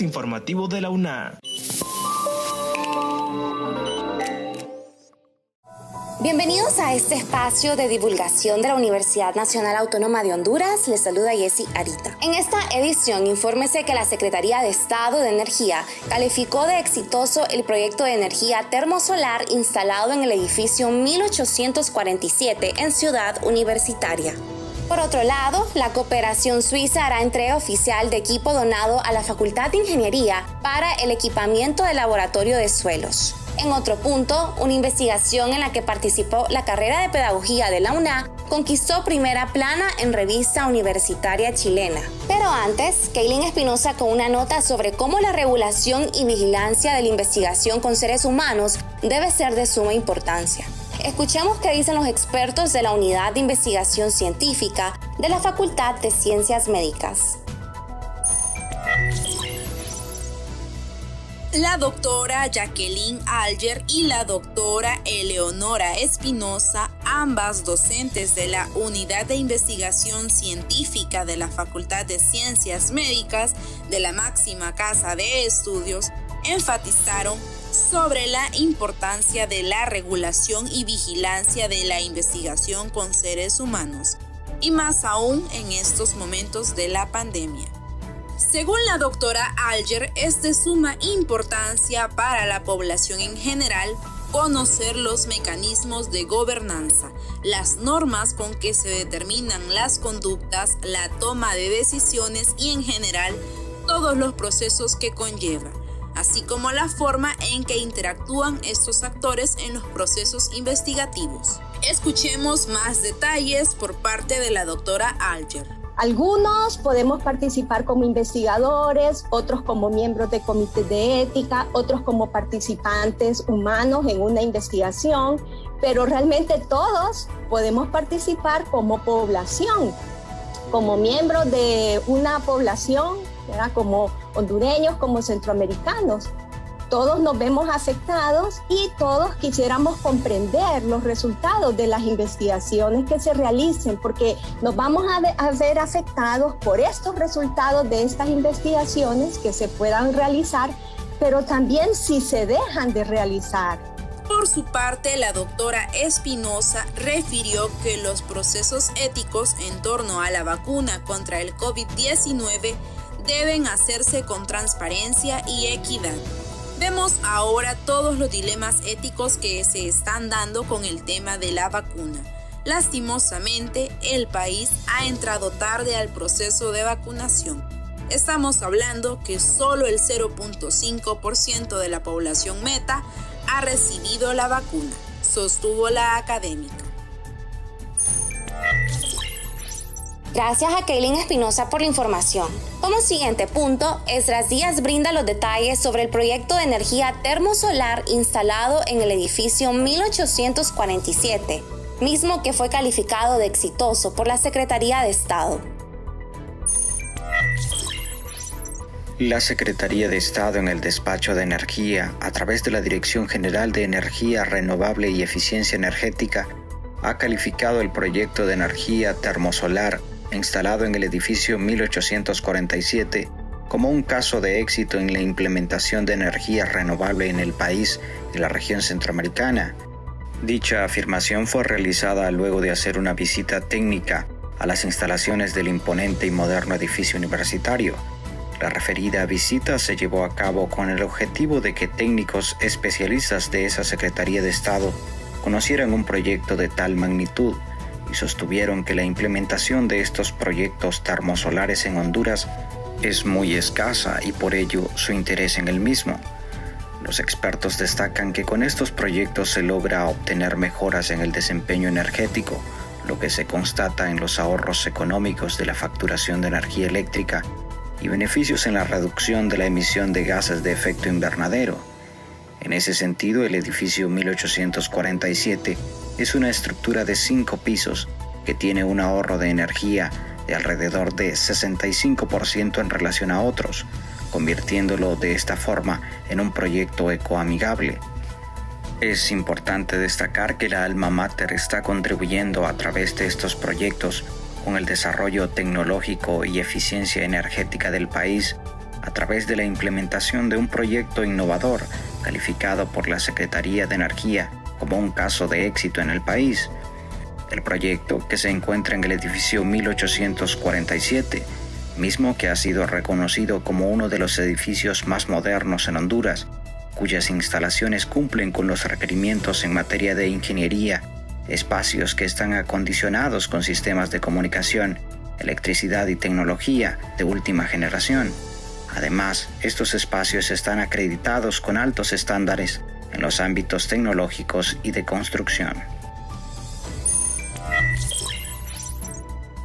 Informativo de la UNA. Bienvenidos a este espacio de divulgación de la Universidad Nacional Autónoma de Honduras. Les saluda Jessy Arita. En esta edición, infórmese que la Secretaría de Estado de Energía calificó de exitoso el proyecto de energía termosolar instalado en el edificio 1847 en Ciudad Universitaria. Por otro lado, la cooperación suiza hará entrega oficial de equipo donado a la Facultad de Ingeniería para el equipamiento del laboratorio de suelos. En otro punto, una investigación en la que participó la carrera de pedagogía de la UNA conquistó primera plana en revista universitaria chilena. Pero antes, Kaylin Espinosa con una nota sobre cómo la regulación y vigilancia de la investigación con seres humanos debe ser de suma importancia. Escuchemos qué dicen los expertos de la Unidad de Investigación Científica de la Facultad de Ciencias Médicas. La doctora Jacqueline Alger y la doctora Eleonora Espinosa, ambas docentes de la Unidad de Investigación Científica de la Facultad de Ciencias Médicas de la máxima casa de estudios, enfatizaron sobre la importancia de la regulación y vigilancia de la investigación con seres humanos, y más aún en estos momentos de la pandemia. Según la doctora Alger, es de suma importancia para la población en general conocer los mecanismos de gobernanza, las normas con que se determinan las conductas, la toma de decisiones y en general todos los procesos que conlleva, así como la forma en que interactúan estos actores en los procesos investigativos. Escuchemos más detalles por parte de la doctora Alger. Algunos podemos participar como investigadores, otros como miembros de comités de ética, otros como participantes humanos en una investigación, pero realmente todos podemos participar como población, como miembros de una población, como hondureños, como centroamericanos todos nos vemos afectados y todos quisiéramos comprender los resultados de las investigaciones que se realicen, porque nos vamos a, ver afectados por estos resultados de estas investigaciones que se puedan realizar, pero también si se dejan de realizar. Por su parte, la doctora Espinosa refirió que los procesos éticos en torno a la vacuna contra el COVID-19 deben hacerse con transparencia y equidad. Vemos ahora todos los dilemas éticos que se están dando con el tema de la vacuna. Lastimosamente, el país ha entrado tarde al proceso de vacunación. Estamos hablando que solo el 0.5% de la población meta ha recibido la vacuna, sostuvo la académica. Gracias a Kaylin Espinosa por la información. Como siguiente punto, Esdras Díaz brinda los detalles sobre el proyecto de energía termosolar instalado en el edificio 1847, mismo que fue calificado de exitoso por la Secretaría de Estado. La Secretaría de Estado en el Despacho de Energía, a través de la Dirección General de Energía Renovable y Eficiencia Energética, ha calificado el proyecto de energía termosolar instalado en el edificio 1847 como un caso de éxito en la implementación de energía renovable en el país y la región centroamericana. Dicha afirmación fue realizada luego de hacer una visita técnica a las instalaciones del imponente y moderno edificio universitario. La referida visita se llevó a cabo con el objetivo de que técnicos especialistas de esa Secretaría de Estado conocieran un proyecto de tal magnitud sostuvieron que la implementación de estos proyectos termosolares en Honduras es muy escasa y por ello su interés en el mismo. Los expertos destacan que con estos proyectos se logra obtener mejoras en el desempeño energético, lo que se constata en los ahorros económicos de la facturación de energía eléctrica y beneficios en la reducción de la emisión de gases de efecto invernadero. En ese sentido, el edificio 1847 es una estructura de cinco pisos que tiene un ahorro de energía de alrededor de 65% en relación a otros, convirtiéndolo de esta forma en un proyecto ecoamigable. Es importante destacar que la alma mater está contribuyendo a través de estos proyectos con el desarrollo tecnológico y eficiencia energética del país a través de la implementación de un proyecto innovador calificado por la Secretaría de Energía como un caso de éxito en el país. El proyecto, que se encuentra en el edificio 1847, mismo que ha sido reconocido como uno de los edificios más modernos en Honduras, cuyas instalaciones cumplen con los requerimientos en materia de ingeniería, espacios que están acondicionados con sistemas de comunicación, electricidad y tecnología de última generación. Además, estos espacios están acreditados con altos estándares en los ámbitos tecnológicos y de construcción.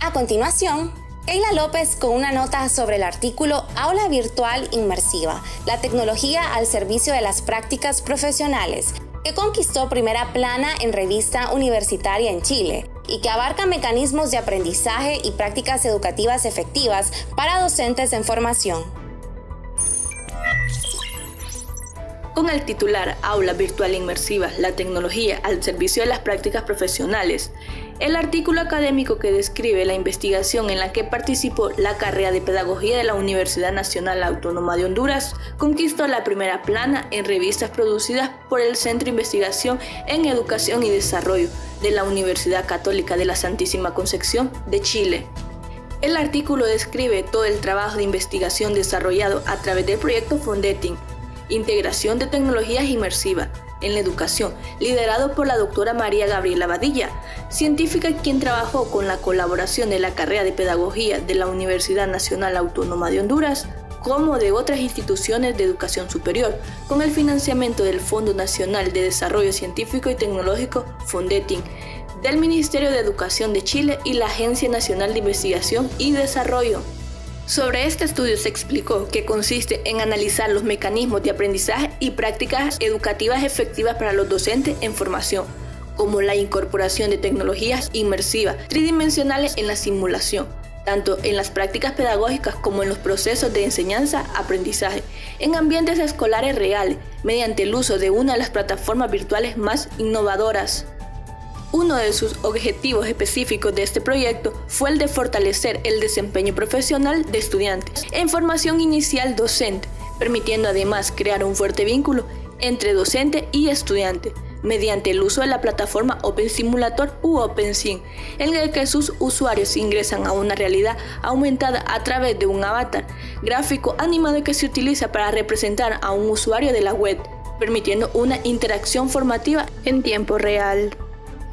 A continuación, Keila López con una nota sobre el artículo Aula Virtual Inmersiva, la tecnología al servicio de las prácticas profesionales, que conquistó primera plana en revista universitaria en Chile y que abarca mecanismos de aprendizaje y prácticas educativas efectivas para docentes en formación. Con el titular Aula Virtual Inmersiva, la tecnología al servicio de las prácticas profesionales. El artículo académico que describe la investigación en la que participó la carrera de Pedagogía de la Universidad Nacional Autónoma de Honduras conquistó la primera plana en revistas producidas por el Centro de Investigación en Educación y Desarrollo de la Universidad Católica de la Santísima Concepción de Chile. El artículo describe todo el trabajo de investigación desarrollado a través del proyecto Fondeting, Integración de Tecnologías Inmersivas en la Educación, liderado por la doctora María Gabriela Badilla, científica quien trabajó con la colaboración de la carrera de Pedagogía de la Universidad Nacional Autónoma de Honduras, como de otras instituciones de educación superior, con el financiamiento del Fondo Nacional de Desarrollo Científico y Tecnológico, Fondeting, del Ministerio de Educación de Chile y la Agencia Nacional de Investigación y Desarrollo. Sobre este estudio se explicó que consiste en analizar los mecanismos de aprendizaje y prácticas educativas efectivas para los docentes en formación, como la incorporación de tecnologías inmersivas tridimensionales en la simulación, tanto en las prácticas pedagógicas como en los procesos de enseñanza-aprendizaje, en ambientes escolares reales, mediante el uso de una de las plataformas virtuales más innovadoras. Uno de sus objetivos específicos de este proyecto fue el de fortalecer el desempeño profesional de estudiantes en formación inicial docente, permitiendo además crear un fuerte vínculo entre docente y estudiante mediante el uso de la plataforma Open Simulator u OpenSim, en el que sus usuarios ingresan a una realidad aumentada a través de un avatar gráfico animado que se utiliza para representar a un usuario de la web, permitiendo una interacción formativa en tiempo real.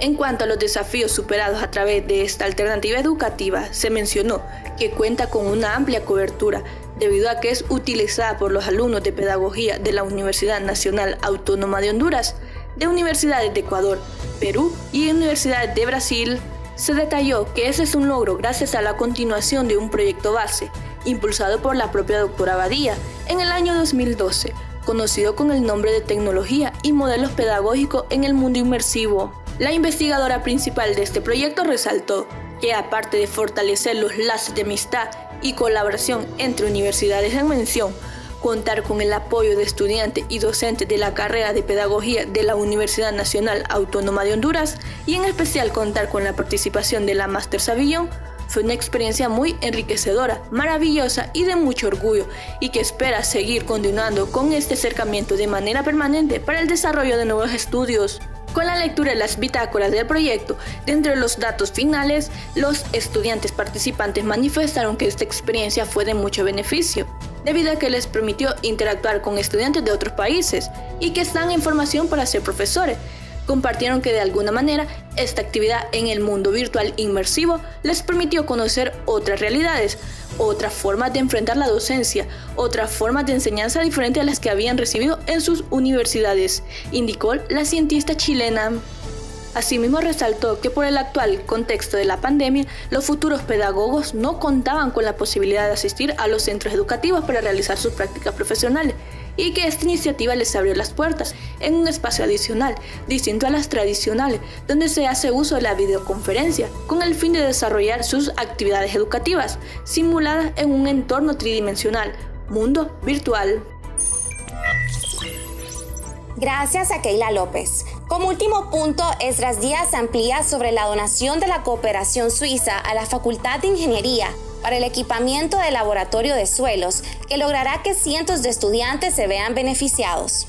En cuanto a los desafíos superados a través de esta alternativa educativa, se mencionó que cuenta con una amplia cobertura debido a que es utilizada por los alumnos de pedagogía de la Universidad Nacional Autónoma de Honduras, de universidades de Ecuador, Perú y universidades de Brasil. Se detalló que ese es un logro gracias a la continuación de un proyecto base, impulsado por la propia doctora Badía en el año 2012, conocido con el nombre de Tecnología y Modelos Pedagógicos en el Mundo Inmersivo. La investigadora principal de este proyecto resaltó que aparte de fortalecer los lazos de amistad y colaboración entre universidades en mención, contar con el apoyo de estudiantes y docentes de la carrera de Pedagogía de la Universidad Nacional Autónoma de Honduras y en especial contar con la participación de la Máster Savillon fue una experiencia muy enriquecedora, maravillosa y de mucho orgullo y que espera seguir continuando con este acercamiento de manera permanente para el desarrollo de nuevos estudios. Con la lectura de las bitácoras del proyecto, dentro de los datos finales, los estudiantes participantes manifestaron que esta experiencia fue de mucho beneficio, debido a que les permitió interactuar con estudiantes de otros países y que están en formación para ser profesores, compartieron que de alguna manera esta actividad en el mundo virtual inmersivo les permitió conocer otras realidades, otras formas de enfrentar la docencia, otras formas de enseñanza diferentes a las que habían recibido en sus universidades, indicó la cientista chilena. Asimismo resaltó que por el actual contexto de la pandemia, los futuros pedagogos no contaban con la posibilidad de asistir a los centros educativos para realizar sus prácticas profesionales y que esta iniciativa les abrió las puertas en un espacio adicional, distinto a las tradicionales, donde se hace uso de la videoconferencia con el fin de desarrollar sus actividades educativas, simuladas en un entorno tridimensional, mundo virtual. Gracias a Keila López. Como último punto, Esdras Díaz amplía sobre la donación de la cooperación suiza a la Facultad de Ingeniería para el equipamiento del laboratorio de suelos que logrará que cientos de estudiantes se vean beneficiados.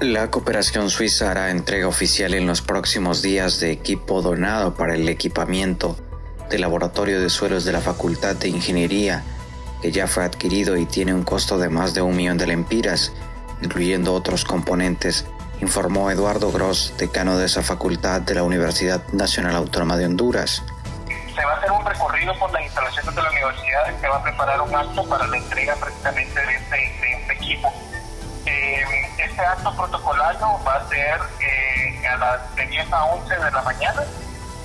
La cooperación suiza hará entrega oficial en los próximos días de equipo donado para el equipamiento del laboratorio de suelos de la Facultad de Ingeniería, que ya fue adquirido y tiene un costo de más de un millón de lempiras, incluyendo otros componentes, informó Eduardo Gross, decano de esa facultad de la Universidad Nacional Autónoma de Honduras. Se va a hacer un recorrido por las instalaciones de la universidad y se va a preparar un acto para la entrega precisamente de este, este equipo este acto protocolario va a ser eh, a las de 10 a 11 de la mañana,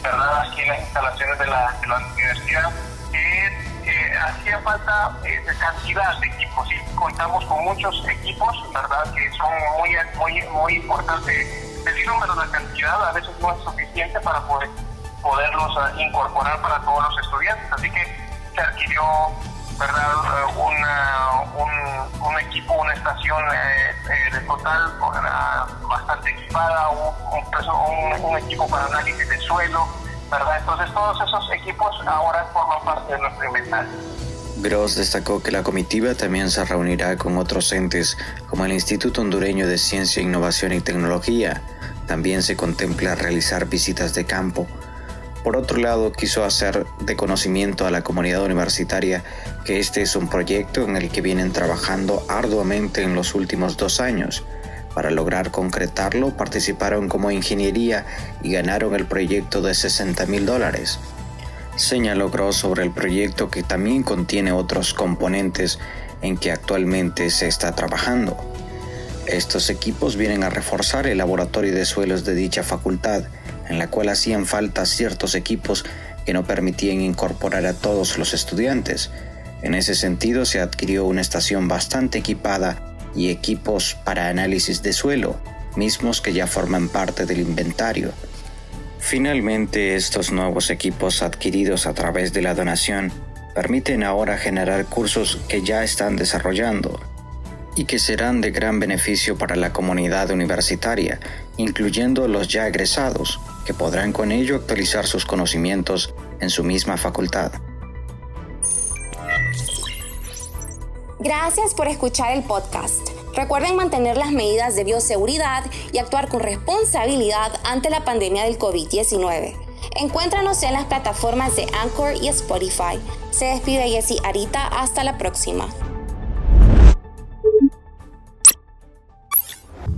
¿verdad? Aquí en las instalaciones de la, de la universidad. Eh, hacía falta eh, cantidad de equipos y contamos con muchos equipos, ¿verdad? Que son muy, muy, muy importantes. Decir número de cantidad a veces no es suficiente para poder poderlos ah, incorporar para todos los estudiantes. Así que se adquirió ¿verdad? un, equipo, una estación eh, eh, de total bastante equipada, un, un, equipo para análisis de suelo, ¿verdad? Entonces todos esos equipos ahora forman parte de nuestro inventario. Gross destacó que la comitiva también se reunirá con otros entes como el Instituto Hondureño de Ciencia, Innovación y Tecnología. También se contempla realizar visitas de campo por otro lado, quiso hacer de conocimiento a la comunidad universitaria que este es un proyecto en el que vienen trabajando arduamente en los últimos dos años. Para lograr concretarlo, participaron como ingeniería y ganaron el proyecto de 60 mil dólares. Señaló Gross sobre el proyecto que también contiene otros componentes en que actualmente se está trabajando. Estos equipos vienen a reforzar el laboratorio de suelos de dicha facultad en la cual hacían falta ciertos equipos que no permitían incorporar a todos los estudiantes. En ese sentido se adquirió una estación bastante equipada y equipos para análisis de suelo, mismos que ya forman parte del inventario. Finalmente, estos nuevos equipos adquiridos a través de la donación permiten ahora generar cursos que ya están desarrollando y que serán de gran beneficio para la comunidad universitaria, incluyendo los ya egresados, que podrán con ello actualizar sus conocimientos en su misma facultad. Gracias por escuchar el podcast. Recuerden mantener las medidas de bioseguridad y actuar con responsabilidad ante la pandemia del COVID-19. Encuéntranos en las plataformas de Anchor y Spotify. Se despide Jessy Arita. Hasta la próxima.